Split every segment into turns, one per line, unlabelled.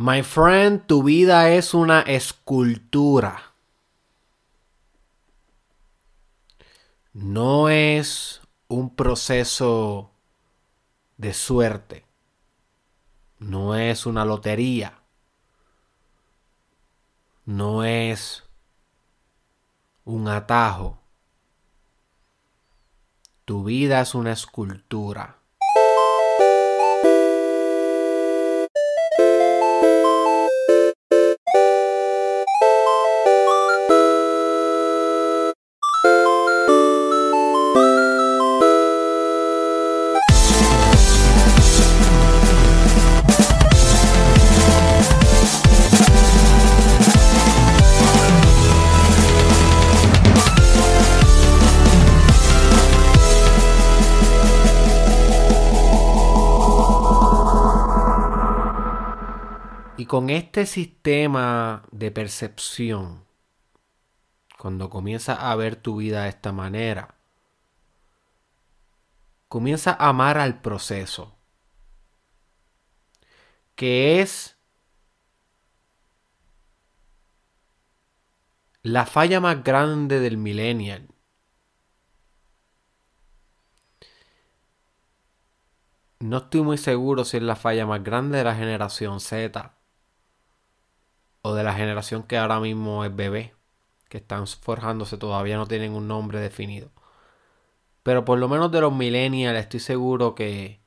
My friend, tu vida es una escultura. No es un proceso de suerte. No es una lotería. No es un atajo. Tu vida es una escultura. Este sistema de percepción, cuando comienzas a ver tu vida de esta manera, comienza a amar al proceso, que es la falla más grande del millennial. No estoy muy seguro si es la falla más grande de la generación Z o de la generación que ahora mismo es bebé, que están forjándose todavía no tienen un nombre definido. Pero por lo menos de los millennials estoy seguro que,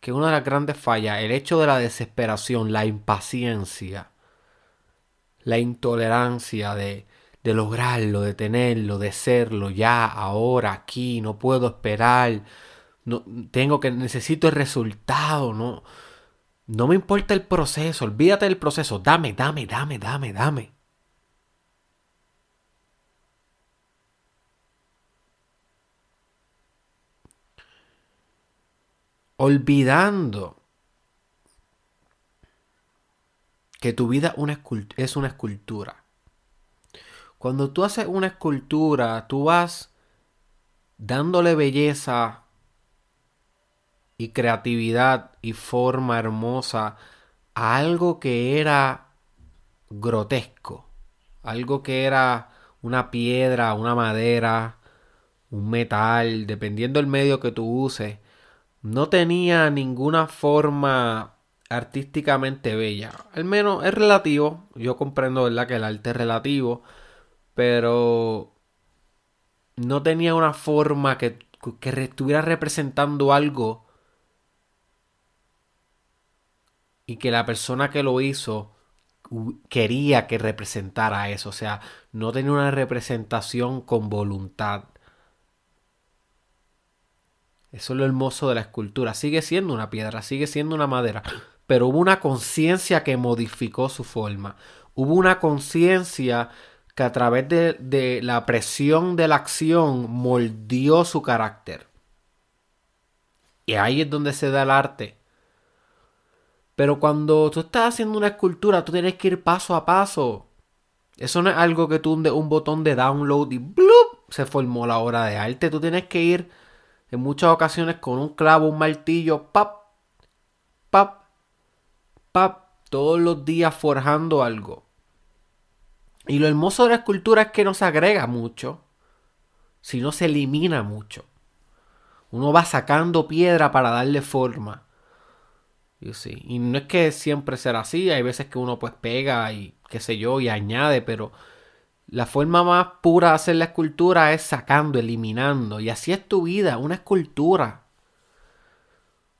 que una de las grandes fallas, el hecho de la desesperación, la impaciencia, la intolerancia de, de lograrlo, de tenerlo, de serlo ya, ahora, aquí, no puedo esperar, no, tengo que, necesito el resultado, no, no me importa el proceso, olvídate del proceso. Dame, dame, dame, dame, dame. Olvidando que tu vida es una escultura. Cuando tú haces una escultura, tú vas dándole belleza y creatividad y forma hermosa a algo que era grotesco, algo que era una piedra, una madera, un metal, dependiendo del medio que tú uses, no tenía ninguna forma artísticamente bella. Al menos es relativo, yo comprendo ¿verdad? que el arte es relativo, pero no tenía una forma que, que estuviera representando algo y que la persona que lo hizo quería que representara eso, o sea, no tenía una representación con voluntad. Eso es lo hermoso de la escultura. Sigue siendo una piedra, sigue siendo una madera, pero hubo una conciencia que modificó su forma. Hubo una conciencia que a través de, de, la presión de la acción moldeó su carácter. Y ahí es donde se da el arte. Pero cuando tú estás haciendo una escultura, tú tienes que ir paso a paso. Eso no es algo que tú hundes un botón de download y ¡blup! se formó la obra de arte. Tú tienes que ir en muchas ocasiones con un clavo, un martillo, pap, pap, pap, todos los días forjando algo. Y lo hermoso de la escultura es que no se agrega mucho, sino se elimina mucho. Uno va sacando piedra para darle forma. Y no es que siempre será así, hay veces que uno pues pega y qué sé yo y añade, pero la forma más pura de hacer la escultura es sacando, eliminando. Y así es tu vida, una escultura.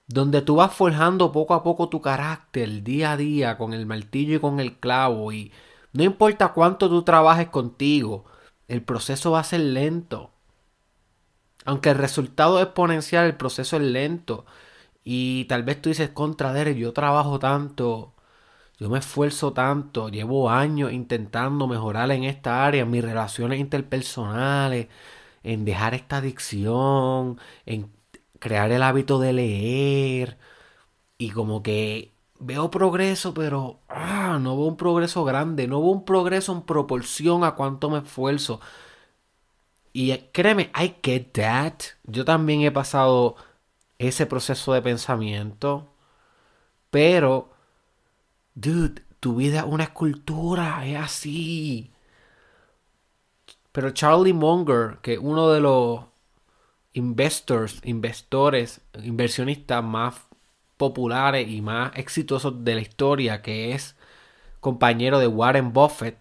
Donde tú vas forjando poco a poco tu carácter, día a día, con el martillo y con el clavo. Y no importa cuánto tú trabajes contigo, el proceso va a ser lento. Aunque el resultado es exponencial, el proceso es lento. Y tal vez tú dices, contra Derek, yo trabajo tanto, yo me esfuerzo tanto, llevo años intentando mejorar en esta área, en mis relaciones interpersonales, en dejar esta adicción, en crear el hábito de leer. Y como que veo progreso, pero ah, no veo un progreso grande, no veo un progreso en proporción a cuánto me esfuerzo. Y créeme, I get that. Yo también he pasado ese proceso de pensamiento, pero Dude, tu vida es una escultura, es así. Pero Charlie Munger, que es uno de los investors, inversores, inversionistas más populares y más exitosos de la historia, que es compañero de Warren Buffett,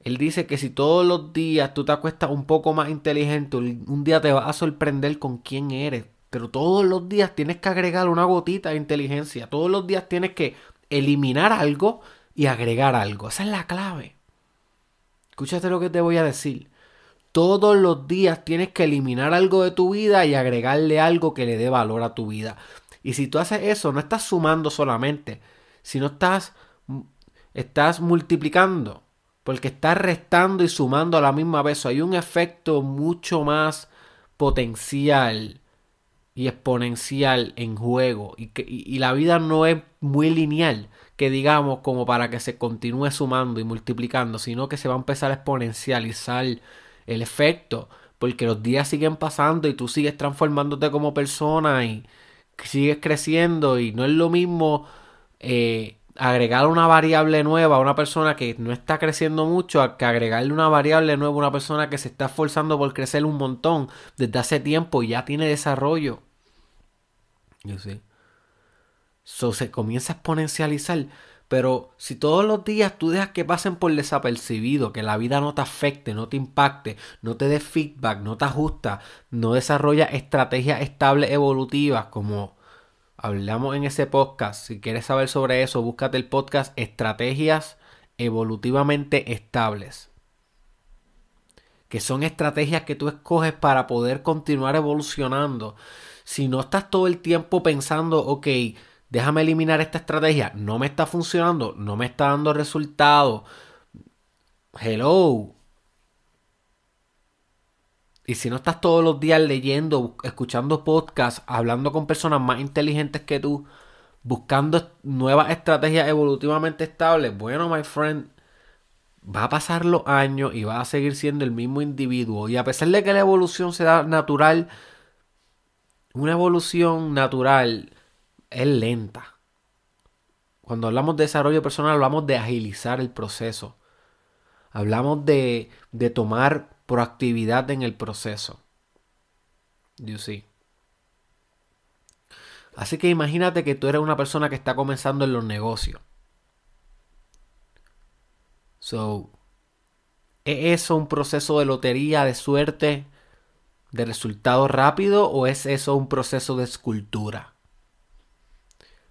él dice que si todos los días tú te acuestas un poco más inteligente, un día te vas a sorprender con quién eres. Pero todos los días tienes que agregar una gotita de inteligencia. Todos los días tienes que eliminar algo y agregar algo. Esa es la clave. Escúchate lo que te voy a decir. Todos los días tienes que eliminar algo de tu vida y agregarle algo que le dé valor a tu vida. Y si tú haces eso, no estás sumando solamente, sino estás, estás multiplicando porque está restando y sumando a la misma vez. Hay un efecto mucho más potencial y exponencial en juego. Y, que, y, la vida no es muy lineal, que digamos, como para que se continúe sumando y multiplicando, sino que se va a empezar a exponencializar el efecto. Porque los días siguen pasando y tú sigues transformándote como persona y sigues creciendo y no es lo mismo eh, agregar una variable nueva a una persona que no está creciendo mucho que agregarle una variable nueva a una persona que se está esforzando por crecer un montón desde hace tiempo y ya tiene desarrollo. Yo. So, se comienza a exponencializar. Pero si todos los días tú dejas que pasen por desapercibido, que la vida no te afecte, no te impacte, no te dé feedback, no te ajusta, no desarrolla estrategias estables evolutivas como hablamos en ese podcast. Si quieres saber sobre eso, búscate el podcast Estrategias Evolutivamente Estables. Que son estrategias que tú escoges para poder continuar evolucionando. Si no estás todo el tiempo pensando, ok, déjame eliminar esta estrategia, no me está funcionando, no me está dando resultados. Hello, y si no estás todos los días leyendo, escuchando podcasts, hablando con personas más inteligentes que tú, buscando nuevas estrategias evolutivamente estables, bueno, my friend, va a pasar los años y va a seguir siendo el mismo individuo. Y a pesar de que la evolución sea natural, una evolución natural es lenta. Cuando hablamos de desarrollo personal, hablamos de agilizar el proceso. Hablamos de, tomar proactividad en el proceso. You see. Así que imagínate que tú eres una persona que está comenzando en los negocios. So, ¿es eso un proceso de lotería, de suerte, de resultado rápido o es eso un proceso de escultura?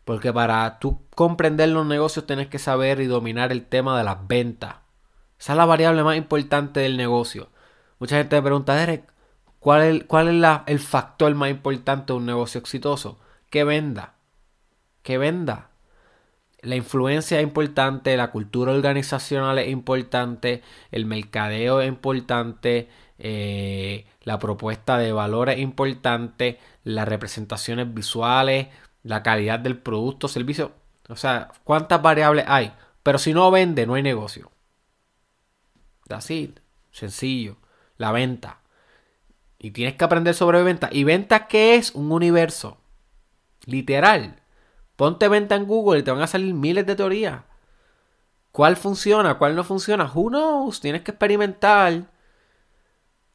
Porque para tú comprender los negocios tienes que saber y dominar el tema de las ventas. Esa es la variable más importante del negocio. Mucha gente me pregunta, Derek, ¿cuál es, cuál es el factor más importante de un negocio exitoso? Que venda. Que venda. La influencia es importante, la cultura organizacional es importante, el mercadeo es importante, eh, la propuesta de valor es importante, las representaciones visuales, la calidad del producto, servicio. O sea, ¿cuántas variables hay? Pero si no vende, no hay negocio. Así, sencillo la venta. Y tienes que aprender sobre venta. ¿Y venta qué es? Un universo. Literal. Ponte venta en Google y te van a salir miles de teorías. ¿Cuál funciona? ¿Cuál no funciona? Who knows? Tienes que experimentar.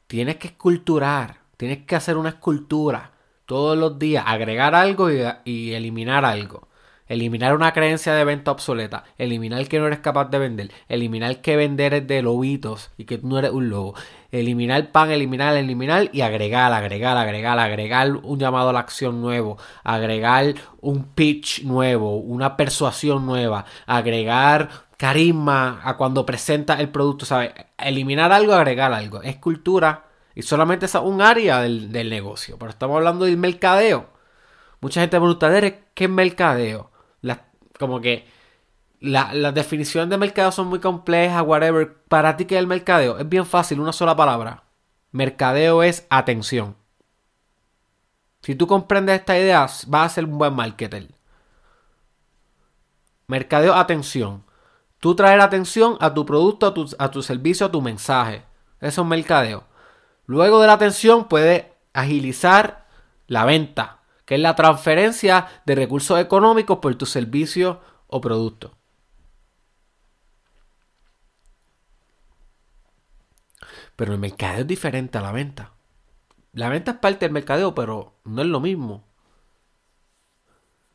Tienes que esculturar. Tienes que hacer una escultura todos los días. Agregar algo y, y eliminar algo. Eliminar una creencia de venta obsoleta. Eliminar que no eres capaz de vender. Eliminar que vender es de lobitos y que tú no eres un lobo. Eliminar pan, eliminar, eliminar y agregar, agregar, agregar, agregar un llamado a la acción nuevo. Agregar un pitch nuevo, una persuasión nueva. Agregar carisma a cuando presenta el producto, ¿sabes? Eliminar algo, agregar algo. Es cultura y solamente es un área del, negocio. Pero estamos hablando del mercadeo. Mucha gente pregunta, ¿qué es mercadeo? Como que las la definiciones de mercadeo son muy complejas, whatever. Para ti, ¿qué es el mercadeo? Es bien fácil, una sola palabra. Mercadeo es atención. Si tú comprendes esta idea, vas a ser un buen marketer. Mercadeo, atención. Tú traer atención a tu producto, a tu, a tu servicio, a tu mensaje. Eso es mercadeo. Luego de la atención puedes agilizar la venta que es la transferencia de recursos económicos por tu servicio o producto. Pero el mercadeo es diferente a la venta. La venta es parte del mercadeo, pero no es lo mismo.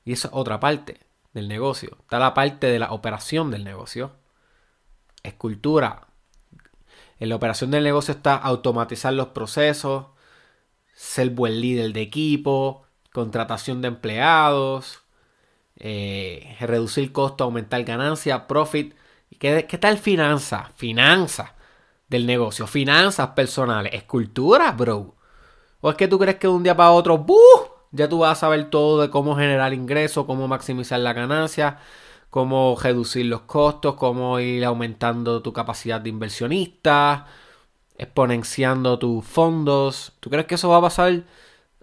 Y esa es otra parte del negocio. Está la parte de la operación del negocio. Escultura. En la operación del negocio está automatizar los procesos, ser buen líder de equipo, contratación de empleados, eh, reducir costo, aumentar ganancia, profit. ¿Qué, qué tal finanzas? Finanzas del negocio, finanzas personales, escultura, bro. ¿O es que tú crees que de un día para otro, ¡buh! Ya tú vas a saber todo de cómo generar ingresos, cómo maximizar la ganancia, cómo reducir los costos, cómo ir aumentando tu capacidad de inversionista, exponenciando tus fondos. ¿Tú crees que eso va a pasar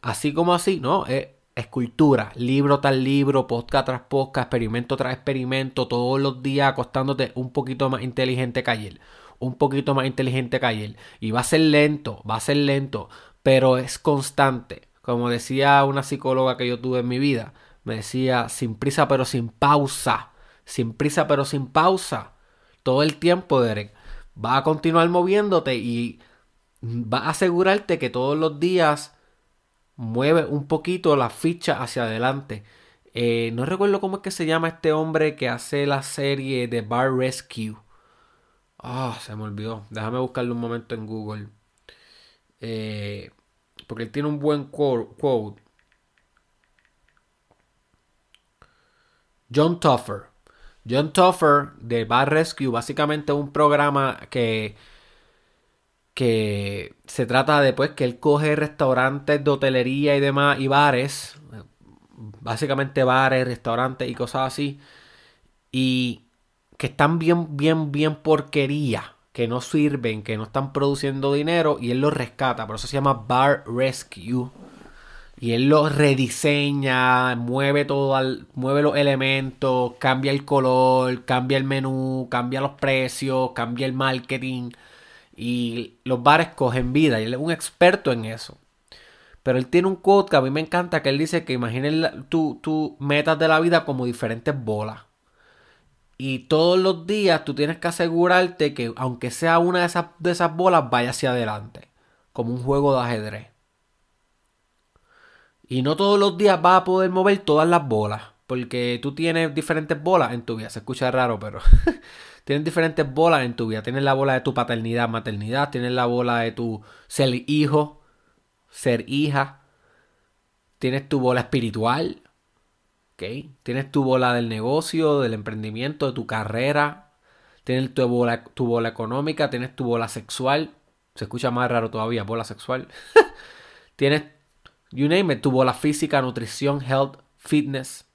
así como así? No, es escultura, libro tras libro, podcast tras podcast, experimento tras experimento, todos los días acostándote un poquito más inteligente que ayer, un poquito más inteligente que ayer. Y va a ser lento, va a ser lento, pero es constante. Como decía una psicóloga que yo tuve en mi vida, me decía, sin prisa pero sin pausa, sin prisa pero sin pausa, todo el tiempo, Derek. Va a continuar moviéndote y va a asegurarte que todos los días mueve un poquito la ficha hacia adelante. Eh, no recuerdo cómo es que se llama este hombre que hace la serie de Bar Rescue. Ah, se me olvidó. Déjame buscarlo un momento en Google. Eh, porque él tiene un buen quote. John Tuffer. John Tuffer de Bar Rescue, básicamente un programa que, que se trata de pues, que él coge restaurantes de hotelería y demás y bares, básicamente bares, restaurantes y cosas así, y que están bien, bien, bien porquería que no sirven, que no están produciendo dinero y él los rescata. Por eso se llama Bar Rescue. Y él los rediseña, mueve todo, mueve los elementos, cambia el color, cambia el menú, cambia los precios, cambia el marketing. Y los bares cogen vida. Y él es un experto en eso. Pero él tiene un quote que a mí me encanta, que él dice que imaginen tu metas de la vida como diferentes bolas. Y todos los días tú tienes que asegurarte que aunque sea una de esas, de esas bolas vaya hacia adelante. Como un juego de ajedrez. Y no todos los días vas a poder mover todas las bolas. Porque tú tienes diferentes bolas en tu vida. Se escucha raro, pero tienes diferentes bolas en tu vida. Tienes la bola de tu paternidad, maternidad. Tienes la bola de tu ser hijo, ser hija. Tienes tu bola espiritual. Tienes tu bola del negocio, del emprendimiento, de tu carrera. Tienes tu bola, tu bola económica, tienes tu bola sexual. Se escucha más raro todavía, bola sexual. tienes, you name it, tu bola física, nutrición, health, fitness.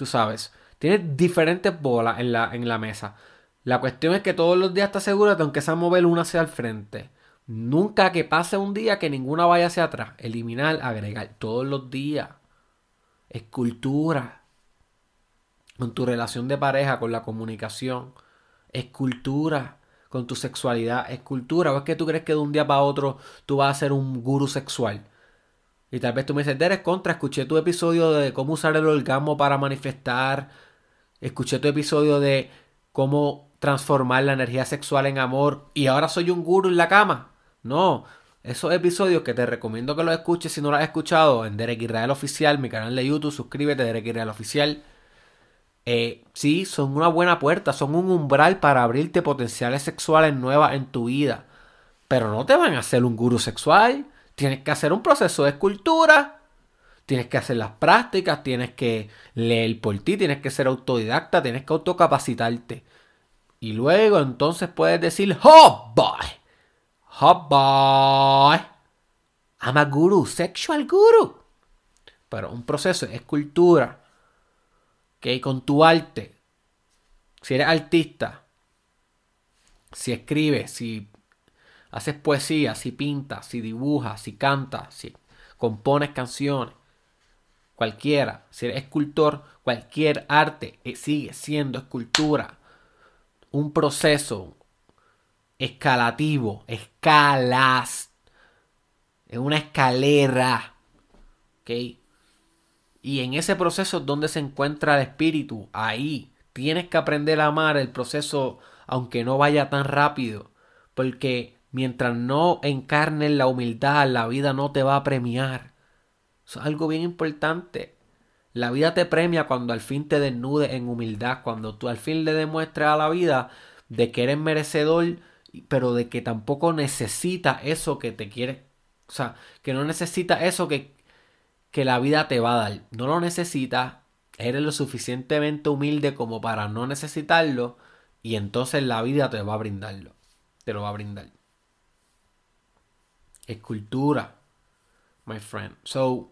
Tú sabes. Tienes diferentes bolas en la, en la mesa. La cuestión es que todos los días seguro de aunque sea mover una hacia el frente. Nunca que pase un día que ninguna vaya hacia atrás. Eliminar, agregar. Todos los días escultura con tu relación de pareja, con la comunicación, escultura con tu sexualidad, escultura. ¿O es que tú crees que de un día para otro tú vas a ser un guru sexual? Y tal vez tú me dices, eres contra, escuché tu episodio de cómo usar el orgasmo para manifestar, escuché tu episodio de cómo transformar la energía sexual en amor y ahora soy un guru en la cama. No, esos episodios que te recomiendo que los escuches si no los has escuchado en Derek Israel Oficial, mi canal de YouTube, suscríbete Derek Israel Oficial. Eh, sí, son una buena puerta, son un umbral para abrirte potenciales sexuales nuevas en tu vida. Pero no te van a hacer un guru sexual. Tienes que hacer un proceso de escultura. Tienes que hacer las prácticas, tienes que leer por ti, tienes que ser autodidacta, tienes que autocapacitarte. Y luego entonces puedes decir, ¡Oh, boy! Hot boy. I'm a guru, sexual guru. Pero un proceso es cultura. Que con tu arte, si eres artista, si escribes, si haces poesía, si pintas, si dibujas, si cantas, si compones canciones, cualquiera, si eres escultor, cualquier arte eh, sigue siendo escultura. Un proceso, escalativo, escalas. Es una escalera. ¿Ok? Y en ese proceso es donde se encuentra el espíritu. Ahí tienes que aprender a amar el proceso aunque no vaya tan rápido. Porque mientras no encarnes la humildad, la vida no te va a premiar. Eso es algo bien importante. La vida te premia cuando al fin te desnudes en humildad, cuando tú al fin le demuestres a la vida de que eres merecedor, pero de que tampoco necesita eso que te quiere. O sea, que no necesita eso que, que la vida te va a dar. No lo necesitas, eres lo suficientemente humilde como para no necesitarlo y entonces la vida te va a brindarlo. Te lo va a brindar. Escultura, my friend. So,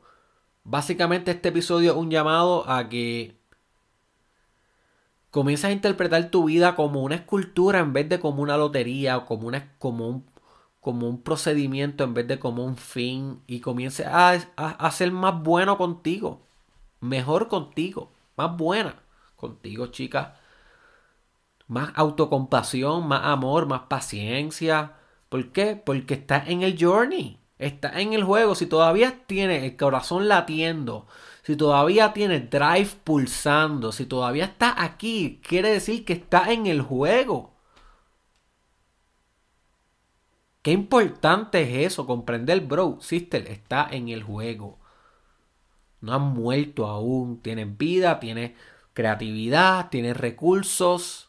Básicamente este episodio es un llamado a que comiences a interpretar tu vida como una escultura en vez de como una lotería o como, una, como, un, como un procedimiento en vez de como un fin y comiences a, a ser más bueno contigo, mejor contigo, más buena contigo, chica. Más autocompasión, más amor, más paciencia. ¿Por qué? Porque estás en el journey está en el juego, si todavía tiene el corazón latiendo, si todavía tiene drive pulsando, si todavía está aquí, quiere decir que está en el juego. Qué importante es eso, comprender, bro, sister, está en el juego. No han muerto aún, tienen vida, tiene creatividad, tiene recursos.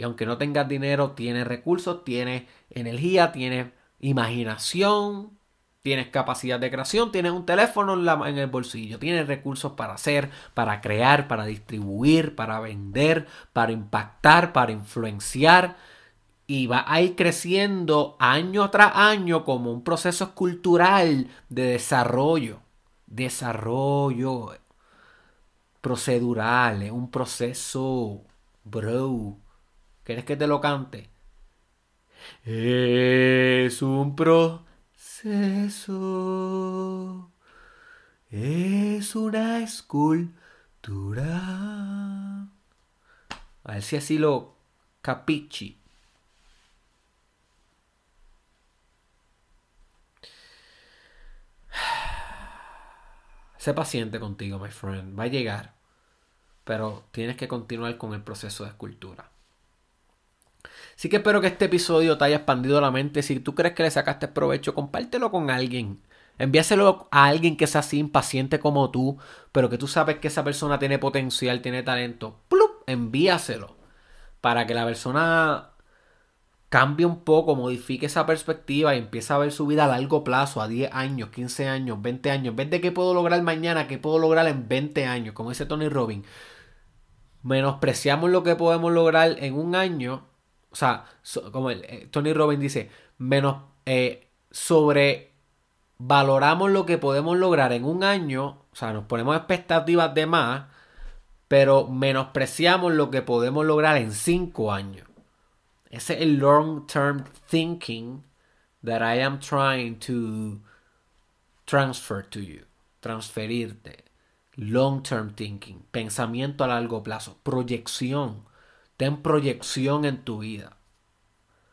Y aunque no tengas dinero, tienes recursos, tienes energía, tienes imaginación, tienes capacidad de creación, tienes un teléfono en, el bolsillo, tienes recursos para hacer, para crear, para distribuir, para vender, para impactar, para influenciar. Y va a ir creciendo año tras año como un proceso cultural de desarrollo. Desarrollo procedural, un proceso, bro ¿Quieres que te lo cante? Es un proceso. Es una escultura. A ver si así lo capichi. Sé paciente contigo, my friend. Va a llegar. Pero tienes que continuar con el proceso de escultura. Así que espero que este episodio te haya expandido la mente. Si tú crees que le sacaste provecho, compártelo con alguien. Envíaselo a alguien que sea así impaciente como tú, pero que tú sabes que esa persona tiene potencial, tiene talento. ¡Plup! Envíaselo. Para que la persona cambie un poco, modifique esa perspectiva y empiece a ver su vida a largo plazo, a 10 años, 15 años, 20 años. En vez de qué puedo lograr mañana, qué puedo lograr en 20 años, como dice Tony Robbins. Menospreciamos lo que podemos lograr en un año o sea, como el, eh, Tony Robbins dice, menos eh, sobrevaloramos lo que podemos lograr en un año, o sea, nos ponemos expectativas de más, pero menospreciamos lo que podemos lograr en cinco años. Ese es el long term thinking that I am trying to transfer to you, transferirte. Long term thinking, pensamiento a largo plazo, proyección. Ten proyección en tu vida.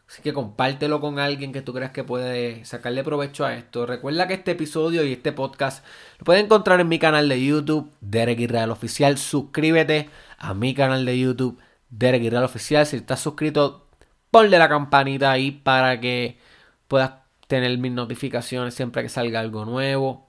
Así que compártelo con alguien que tú creas que puede sacarle provecho a esto. Recuerda que este episodio y este podcast lo puedes encontrar en mi canal de YouTube, Derek Israel Oficial. Suscríbete a mi canal de YouTube, Derek Israel Oficial. Si estás suscrito, ponle la campanita ahí para que puedas tener mis notificaciones siempre que salga algo nuevo.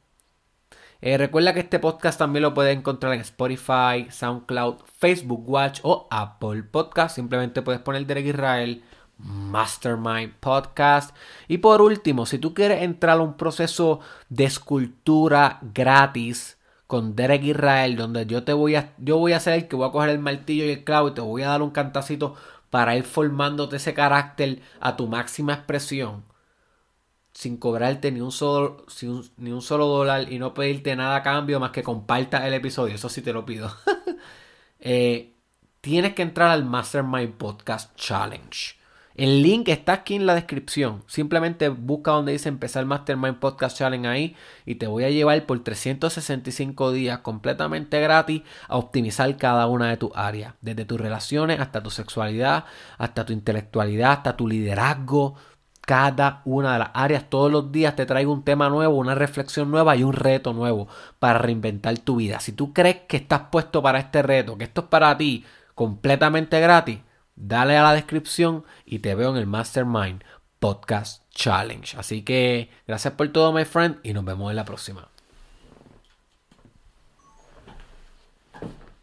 Eh, recuerda que este podcast también lo puedes encontrar en Spotify, SoundCloud, Facebook Watch o Apple Podcast. Simplemente puedes poner Derek Israel Mastermind Podcast. Y por último, si tú quieres entrar a un proceso de escultura gratis con Derek Israel, donde yo te voy a, yo voy a ser el que voy a coger el martillo y el clavo y te voy a dar un cantacito para ir formándote ese carácter a tu máxima expresión sin cobrarte ni un solo, ni un solo dólar y no pedirte nada a cambio más que compartas el episodio. Eso sí te lo pido. Eh, tienes que entrar al Mastermind Podcast Challenge. El link está aquí en la descripción. Simplemente busca donde dice empezar Mastermind Podcast Challenge ahí y te voy a llevar por 365 días completamente gratis a optimizar cada una de tus áreas. Desde tus relaciones hasta tu sexualidad, hasta tu intelectualidad, hasta tu liderazgo, cada una de las áreas. Todos los días te traigo un tema nuevo, una reflexión nueva y un reto nuevo para reinventar tu vida. Si tú crees que estás puesto para este reto, que esto es para ti completamente gratis, dale a la descripción y te veo en el Mastermind Podcast Challenge. Así que gracias por todo, my friend, y nos vemos en la próxima.